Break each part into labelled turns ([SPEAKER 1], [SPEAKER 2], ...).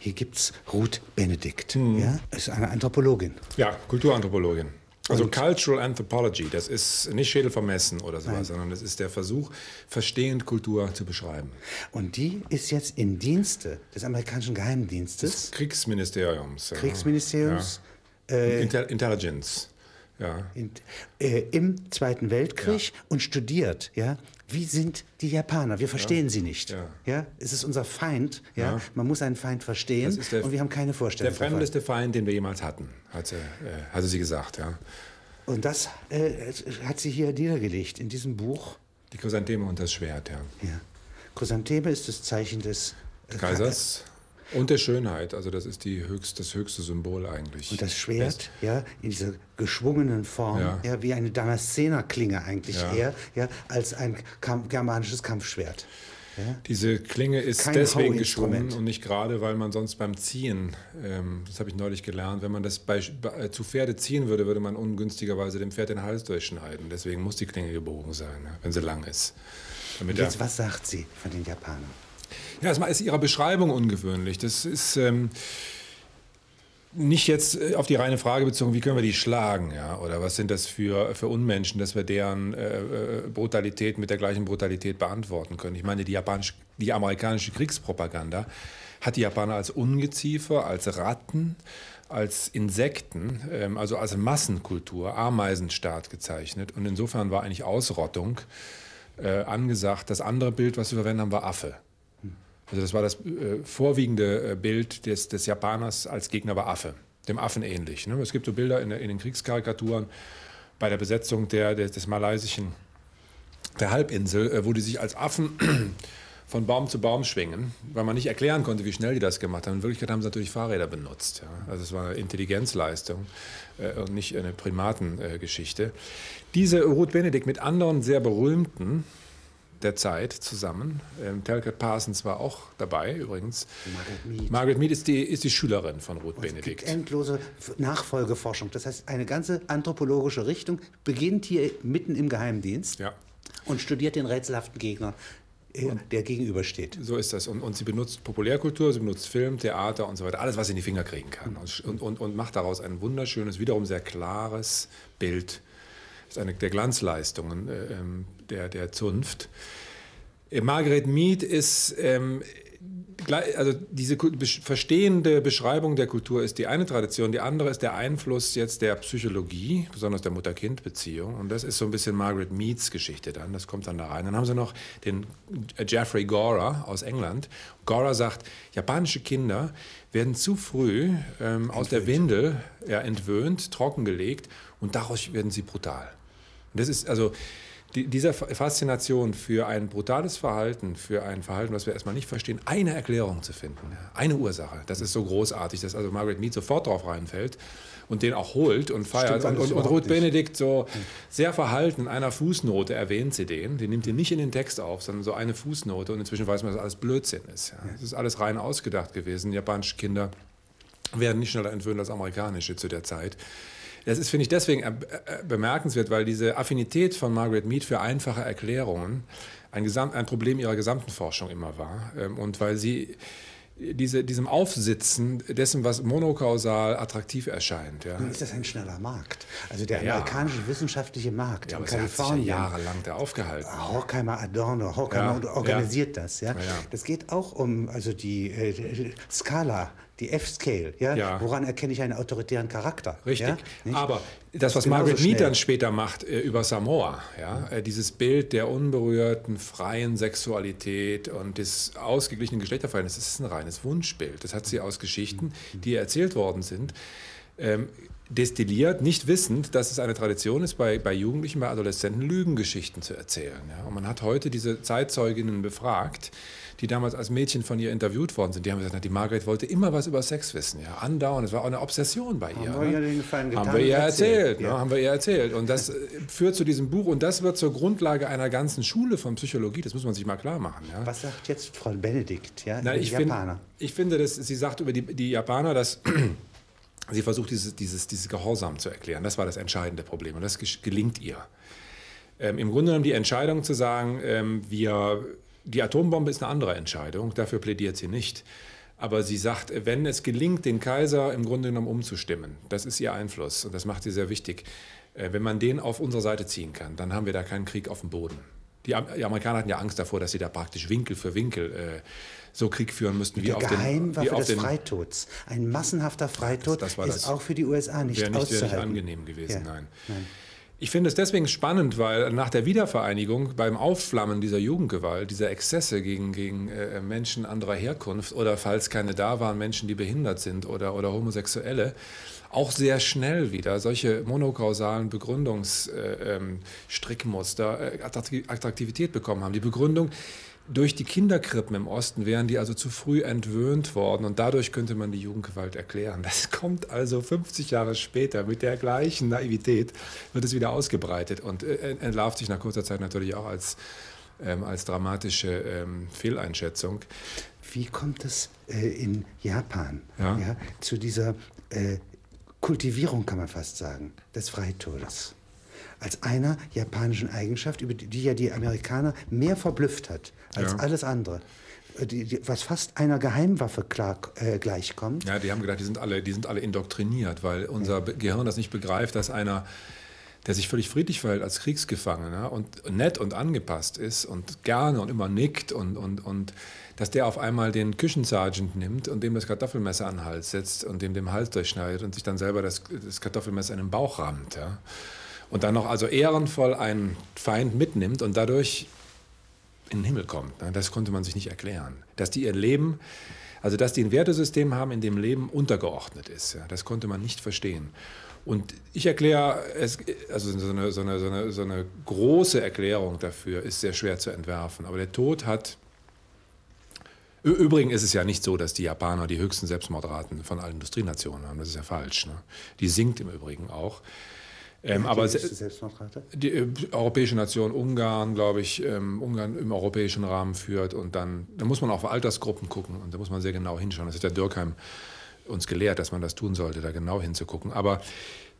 [SPEAKER 1] Hier gibt es Ruth Benedikt. Mhm. Ja, ist eine Anthropologin.
[SPEAKER 2] Ja, Kulturanthropologin. Also und Cultural Anthropology, das ist nicht Schädelvermessen oder sowas, Nein. sondern das ist der Versuch, verstehend Kultur zu beschreiben.
[SPEAKER 1] Und die ist jetzt im Dienste des amerikanischen Geheimdienstes. Des
[SPEAKER 2] Kriegsministeriums.
[SPEAKER 1] Kriegsministeriums.
[SPEAKER 2] Ja. Äh, Intelligence.
[SPEAKER 1] Ja. In, äh, Im Zweiten Weltkrieg ja. und studiert, ja, wie sind die Japaner? Wir verstehen ja. sie nicht. Ja. ja. Es ist unser Feind. Ja. ja. Man muss einen Feind verstehen der, und wir haben keine Vorstellung.
[SPEAKER 2] Der fremdeste Feind, den wir jemals hatten, hatte, äh, hatte sie gesagt. Ja.
[SPEAKER 1] Und das äh, hat sie hier niedergelegt in diesem Buch.
[SPEAKER 2] Die Chrysantheme und das Schwert, ja.
[SPEAKER 1] ja. Chrysantheme ist das Zeichen des
[SPEAKER 2] äh, Kaisers. Und der Schönheit, also das ist die höchst, das höchste Symbol eigentlich.
[SPEAKER 1] Und das Schwert, West. ja, in dieser geschwungenen Form, ja, ja wie eine Damaszener-Klinge eigentlich ja. eher, ja, als ein Kamp germanisches Kampfschwert.
[SPEAKER 2] Ja? Diese Klinge ist Kein deswegen geschwungen und nicht gerade, weil man sonst beim Ziehen, ähm, das habe ich neulich gelernt, wenn man das bei, bei, zu Pferde ziehen würde, würde man ungünstigerweise dem Pferd den Hals durchschneiden. Deswegen muss die Klinge gebogen sein, ja, wenn sie lang ist.
[SPEAKER 1] Damit Jetzt, was sagt sie von den Japanern?
[SPEAKER 2] Ja, erstmal ist ihre Beschreibung ungewöhnlich. Das ist ähm, nicht jetzt äh, auf die reine Frage bezogen, wie können wir die schlagen, ja? Oder was sind das für, für Unmenschen, dass wir deren äh, äh Brutalität mit der gleichen Brutalität beantworten können. Ich meine, die, japanische, die amerikanische Kriegspropaganda hat die Japaner als Ungeziefer, als Ratten, als Insekten, ähm, also als Massenkultur, Ameisenstaat gezeichnet. Und insofern war eigentlich Ausrottung äh, angesagt. Das andere Bild, was wir verwenden haben, war Affe. Also das war das äh, vorwiegende äh, Bild des, des Japaners als Gegner war Affe, dem Affen ähnlich. Ne? Es gibt so Bilder in, in, den Kriegskarikaturen bei der Besetzung der, des, des malaysischen, der Halbinsel, äh, wo die sich als Affen von Baum zu Baum schwingen, weil man nicht erklären konnte, wie schnell die das gemacht haben. In Wirklichkeit haben sie natürlich Fahrräder benutzt. Ja? Also es war eine Intelligenzleistung äh, und nicht eine Primatengeschichte. Äh, Diese Ruth Benedikt mit anderen sehr berühmten der Zeit zusammen. Ähm, Talcott Parsons war auch dabei übrigens. Margaret Mead. Margaret Mead ist die, ist die Schülerin von Ruth und Benedikt.
[SPEAKER 1] Endlose Nachfolgeforschung. Das heißt, eine ganze anthropologische Richtung beginnt hier mitten im Geheimdienst ja. und studiert den rätselhaften Gegner äh, der gegenübersteht.
[SPEAKER 2] So ist das. Und, und, sie benutzt Populärkultur, sie benutzt Film, Theater und so weiter, alles, was sie in die Finger kriegen kann. Und, und, und macht daraus ein wunderschönes, wiederum sehr klares Bild ist eine der Glanzleistungen äh, ähm, der, der Zunft. Äh, Margaret Mead ist, ähm, also diese verstehende Beschreibung der Kultur ist die eine Tradition, die andere ist der Einfluss jetzt der Psychologie, besonders der Mutter-Kind-Beziehung. Und das ist so ein bisschen Margaret Meads Geschichte dann, das kommt dann da rein. Dann haben sie noch den Jeffrey Gora aus England. Gora sagt, japanische Kinder werden zu früh ähm, aus der Windel ja, entwöhnt, trockengelegt und daraus werden sie brutal. Und das ist also die, dieser Faszination für ein brutales Verhalten, für ein Verhalten, was wir erstmal nicht verstehen, eine Erklärung zu finden, eine Ursache. Das ist so großartig, dass also Margaret Mead sofort drauf reinfällt und den auch holt und feiert. und, und, und Ruth Benedikt so sehr verhalten in einer Fußnote erwähnt sie den. Die nimmt ihn nicht in den Text auf, sondern so eine Fußnote. Und inzwischen weiß man, dass alles Blödsinn ist. Ja. Das ist alles rein ausgedacht gewesen. Japanische Kinder werden nicht schneller entwöhnt als amerikanische zu der Zeit. Das ist, finde ich, deswegen äh, bemerkenswert, weil diese Affinität von Margaret Mead für einfache Erklärungen ein, Gesamt, ein Problem ihrer gesamten Forschung immer war. Ähm, und weil sie diese, diesem Aufsitzen dessen, was monokausal attraktiv erscheint. Ja.
[SPEAKER 1] Nun ist das ein schneller Markt. Also der ja. amerikanische wissenschaftliche Markt ja, in Kalifornien.
[SPEAKER 2] Ja jahrelang der aufgehalten.
[SPEAKER 1] Horkheimer Adorno, Horkheimer organisiert das. Ja. Das geht auch um also die äh, Skala die F-Scale. Ja? ja? Woran erkenne ich einen autoritären Charakter?
[SPEAKER 2] Richtig. Ja? Aber das, was Margaret Mead dann später macht äh, über Samoa, ja? Äh, dieses Bild der unberührten, freien Sexualität und des ausgeglichenen Geschlechterverhältnisses, das ist ein reines Wunschbild. Das hat sie aus Geschichten, die erzählt worden sind. Ähm, destilliert, nicht wissend, dass es eine Tradition ist, bei, bei Jugendlichen, bei Adoleszenten Lügengeschichten zu erzählen. Ja? Und man hat heute diese Zeitzeuginnen befragt, die damals als Mädchen von ihr interviewt worden sind. Die haben gesagt, die Margaret wollte immer was über Sex wissen. Ja? Andauernd, es war auch eine Obsession bei ihr. Haben wir, ne? ihr getan, haben wir ihr erzählt. erzählt ne? ja. ne? Haben wir ihr erzählt. Und das äh, führt zu diesem Buch und das wird zur Grundlage einer ganzen Schule von Psychologie. Das muss man sich mal klar machen. Ja?
[SPEAKER 1] Was sagt jetzt Frau Benedikt, ja,
[SPEAKER 2] Na, ich Japaner? Find, ich finde, dass sie sagt über die, die Japaner, dass Sie versucht, dieses, dieses, dieses Gehorsam zu erklären. Das war das entscheidende Problem und das gelingt ihr. Ähm, Im Grunde genommen die Entscheidung zu sagen, ähm, wir, die Atombombe ist eine andere Entscheidung, dafür plädiert sie nicht. Aber sie sagt, wenn es gelingt, den Kaiser im Grunde genommen umzustimmen, das ist ihr Einfluss und das macht sie sehr wichtig. Äh, wenn man den auf unsere Seite ziehen kann, dann haben wir da keinen Krieg auf dem Boden. Die, Amerikaner hatten ja Angst davor, dass sie da praktisch Winkel für Winkel äh, so Krieg führen müssten
[SPEAKER 1] wie auf den Geheimwaffe wie auf des Freitods. Ein massenhafter Freitod das, das ist das, auch für die USA nicht
[SPEAKER 2] wäre nicht, wäre nicht angenehm gewesen, ja. nein. nein. Ich finde es deswegen spannend, weil nach der Wiedervereinigung beim Aufflammen dieser Jugendgewalt, dieser Exzesse gegen, gegen äh, Menschen anderer Herkunft oder falls keine da waren, Menschen, die behindert sind oder, oder Homosexuelle, auch sehr schnell wieder solche monokausalen Begründungsstrickmuster äh, ähm, Attraktivität bekommen haben. Die Begründung, durch die Kinderkrippen im Osten wären die also zu früh entwöhnt worden und dadurch könnte man die Jugendgewalt erklären. Das kommt also 50 Jahre später mit der gleichen Naivität, wird es wieder ausgebreitet und äh, entlarvt sich nach kurzer Zeit natürlich auch als, ähm, als dramatische ähm, Fehleinschätzung.
[SPEAKER 1] Wie kommt es äh, in Japan ja? Ja, zu dieser äh, Kultivierung, kann man fast sagen, des Freitodes? Als einer japanischen Eigenschaft, über die, die ja die Amerikaner mehr verblüfft hat als ja. alles andere. Äh, die, die, was fast einer Geheimwaffe klar, äh, gleichkommt.
[SPEAKER 2] Ja, die haben gedacht, die sind alle, die sind alle indoktriniert, weil unser ja. Gehirn das nicht begreift, dass einer, der sich völlig friedlich verhält als Kriegsgefangener und nett und angepasst ist und gerne und immer nickt und, und, und dass der auf einmal den Küchensergeant nimmt und dem das Kartoffelmesser an den Hals setzt und dem den Hals durchschneidet und sich dann selber das, das Kartoffelmesser in den Bauch rammt. Ja und dann noch also ehrenvoll einen Feind mitnimmt und dadurch in den Himmel kommt. Ne? Das konnte man sich nicht erklären. Dass die ihr Leben, also dass die ein Wertesystem haben, in dem Leben untergeordnet ist, das konnte man nicht verstehen. Und ich erkläre, es, also so eine, so, eine, so, eine, große Erklärung dafür ist sehr schwer zu entwerfen. Aber der Tod hat Übrigens ist es ja nicht so, dass die Japaner die höchsten Selbstmordraten von allen Industrienationen haben. Das ist ja falsch. Ne? Die sinkt im Übrigen auch. Ähm, aber die Selbstmordrate? Die äh, europäische Nation Ungarn, glaube ich, ähm, Ungarn im europäischen Rahmen führt und dann, da muss man auch auf Altersgruppen gucken und da muss man sehr genau hinschauen. Das hat der Dürkheim uns gelehrt, dass man das tun sollte, da genau hinzugucken. Aber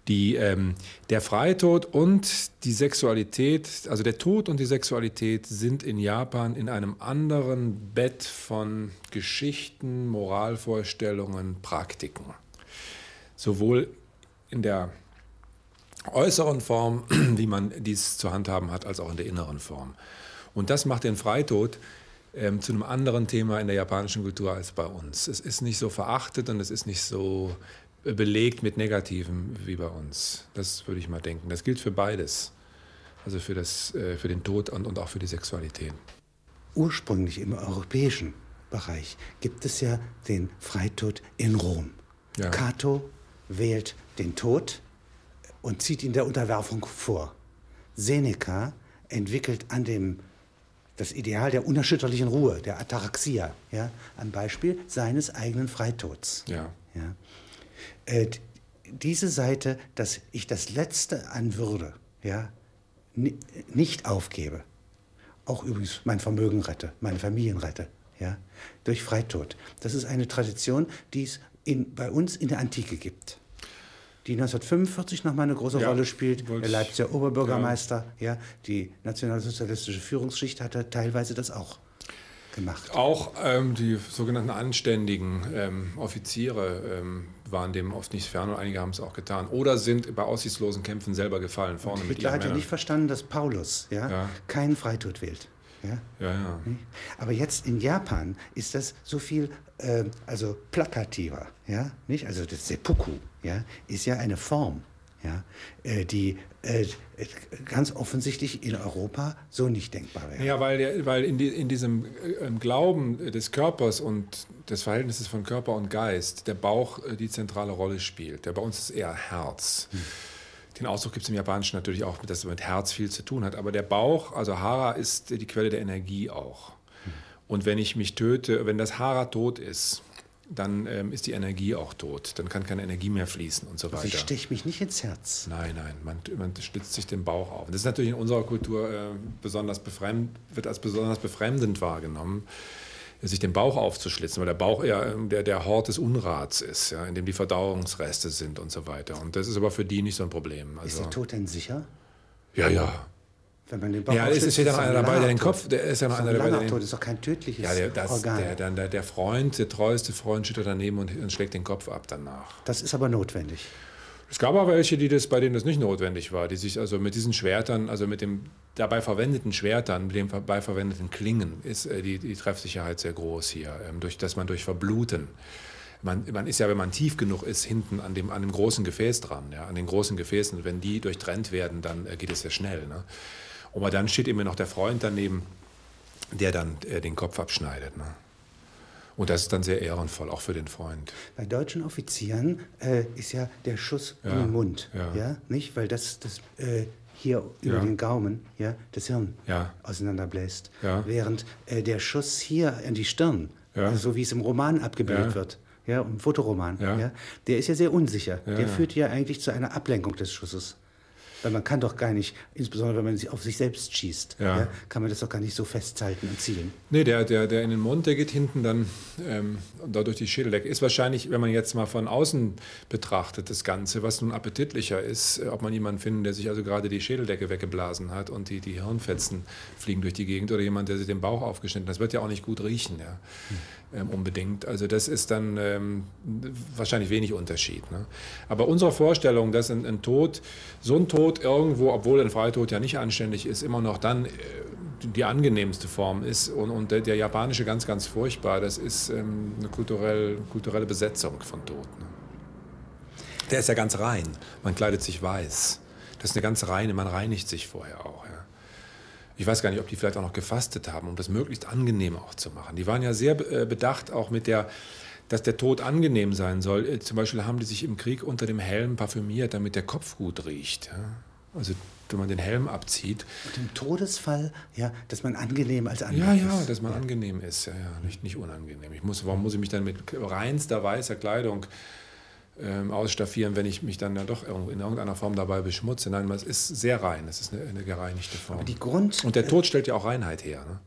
[SPEAKER 2] die, ähm, der Freitod und die Sexualität, also der Tod und die Sexualität sind in Japan in einem anderen Bett von Geschichten, Moralvorstellungen, Praktiken. Sowohl in der äußeren Form, wie man dies zu handhaben hat, als auch in der inneren Form. Und das macht den Freitod ähm, zu einem anderen Thema in der japanischen Kultur als bei uns. Es ist nicht so verachtet und es ist nicht so belegt mit Negativen wie bei uns. Das würde ich mal denken. Das gilt für beides. Also für, das, äh, für den Tod und, und auch für die Sexualität.
[SPEAKER 1] Ursprünglich im europäischen Bereich gibt es ja den Freitod in Rom. Ja. Cato wählt den Tod und zieht ihn der Unterwerfung vor. Seneca entwickelt an dem das Ideal der unerschütterlichen Ruhe, der Ataraxia, ja, am Beispiel seines eigenen Freitods. Ja. Ja. Äh, diese Seite, dass ich das Letzte an Würde ja, nicht aufgebe, auch übrigens mein Vermögen rette, meine Familien rette, ja, durch Freitod. Das ist eine Tradition, die es in, bei uns in der Antike gibt die 1945 nochmal eine große ja, Rolle spielt. Der Leipziger Oberbürgermeister, ja. ja, die nationalsozialistische Führungsschicht hatte teilweise das auch gemacht.
[SPEAKER 2] Auch ähm, die sogenannten anständigen ähm, Offiziere ähm, waren dem oft nicht fern und einige haben es auch getan. Oder sind bei aussichtslosen Kämpfen selber gefallen. Vorne
[SPEAKER 1] und Hitler hat ja nicht verstanden, dass Paulus ja, ja. keinen Freitod wählt. Ja?
[SPEAKER 2] Ja, ja.
[SPEAKER 1] Aber jetzt in Japan ist das so viel äh, also plakativer. Ja? Nicht? Also das Seppuku ja, ist ja eine Form, ja, äh, die äh, ganz offensichtlich in Europa so nicht denkbar wäre.
[SPEAKER 2] Ja, weil, weil in, die, in diesem äh, Glauben des Körpers und des Verhältnisses von Körper und Geist der Bauch äh, die zentrale Rolle spielt. Der bei uns ist eher Herz. Hm. Den Ausdruck gibt es im Japanischen natürlich auch, dass es mit Herz viel zu tun hat. Aber der Bauch, also Hara, ist die Quelle der Energie auch. Und wenn ich mich töte, wenn das Hara tot ist, dann ähm, ist die Energie auch tot. Dann kann keine Energie mehr fließen und so weiter. Also
[SPEAKER 1] ich steche mich nicht ins Herz.
[SPEAKER 2] Nein, nein, man, man stützt sich den Bauch auf. Und das ist natürlich in unserer Kultur äh, besonders befremd, wird als besonders befremdend wahrgenommen, sich den Bauch aufzuschlitzen, weil der Bauch eher ähm, der, der Hort des Unrats ist, ja, in dem die Verdauungsreste sind und so weiter. Und das ist aber für die nicht so ein Problem.
[SPEAKER 1] Also, ist der Tod denn sicher?
[SPEAKER 2] Ja, ja.
[SPEAKER 1] Wenn man den Bauch
[SPEAKER 2] ja, es ist ja noch einer dabei, der den Kopf, der ist ja noch einer dabei,
[SPEAKER 1] der. Das ist doch kein tödliches
[SPEAKER 2] ja, der, das,
[SPEAKER 1] Organ.
[SPEAKER 2] Der, der, der, der Freund, der treueste Freund steht daneben und, und schlägt den Kopf ab danach.
[SPEAKER 1] Das ist aber notwendig.
[SPEAKER 2] Es gab aber welche, die das, bei denen das nicht notwendig war, die sich also mit diesen Schwertern, also mit dem dabei verwendeten Schwertern, mit dem dabei verwendeten Klingen, ist äh, die, die Treffsicherheit sehr groß hier, ähm, durch, dass man durch Verbluten, man, man ist ja, wenn man tief genug ist, hinten an dem, an dem großen Gefäß dran, ja, an den großen Gefäßen, wenn die durchtrennt werden, dann äh, geht es sehr schnell. Ne? Aber dann steht immer noch der Freund daneben, der dann äh, den Kopf abschneidet. Ne? Und das ist dann sehr ehrenvoll, auch für den Freund.
[SPEAKER 1] Bei deutschen Offizieren äh, ist ja der Schuss ja, in den Mund, ja. ja. nicht? Weil das, das äh, hier über ja. den Gaumen ja, das Hirn ja. auseinanderbläst. Ja. Während äh, der Schuss hier in die Stirn, also so wie es im Roman abgebildet wird, ja, im Fotoroman, ja. der ist ja sehr unsicher. der führt ja eigentlich zu einer Ablenkung des Schusses. Weil man kann doch gar nicht, insbesondere wenn man sich auf sich selbst schießt, ja. Ja, kann man das doch gar nicht so festhalten und zielen.
[SPEAKER 2] Nee, der, der, der in den Mund, der geht hinten dann ähm, da durch die Schädeldecke. Ist wahrscheinlich, wenn man jetzt mal von außen betrachtet, das Ganze, was nun appetitlicher ist, äh, ob man jemanden findet, der sich also gerade die Schädeldecke weggeblasen hat und die, die Hirnfetzen fliegen durch die Gegend oder jemand, der sich den Bauch aufgeschnitten hat. Das wird ja auch nicht gut riechen, ja. Hm. Ähm, unbedingt. Also das ist dann ähm, wahrscheinlich wenig Unterschied. Ne? Aber unsere Vorstellung, dass ein, ein Tod, so ein Tod, Tod irgendwo, obwohl ein Freitod ja nicht anständig ist, immer noch dann äh, die angenehmste Form ist. Und, und der, der, japanische ganz, ganz furchtbar, das ist ähm, eine kulturell, kulturelle Besetzung von Tod. Ne? Der ist ja ganz rein. Man kleidet sich weiß. Das ist eine ganz reine, man reinigt sich vorher auch. Ja. Ich weiß gar nicht, ob die vielleicht auch noch gefastet haben, um das möglichst angenehm auch zu machen. Die waren ja sehr äh, bedacht auch mit der dass der Tod angenehm sein soll. Äh, zum Beispiel haben die sich im Krieg unter dem Helm parfümiert, damit der Kopf gut riecht. Also wenn man den Helm abzieht.
[SPEAKER 1] Und im Todesfall, ja, dass man angenehm als
[SPEAKER 2] angenehm Ja, ja, dass man ja. angenehm ist, ja, ja, nicht, nicht unangenehm. Ich muss, warum muss ich mich dann mit reinster weißer Kleidung ähm, ausstaffieren, wenn ich mich dann ja doch in irgendeiner Form dabei beschmutze? Nein, es ist sehr rein, es ist eine, eine gereinigte Form.
[SPEAKER 1] Aber die Grund,
[SPEAKER 2] Und der Tod stellt ja auch Reinheit her. Ne?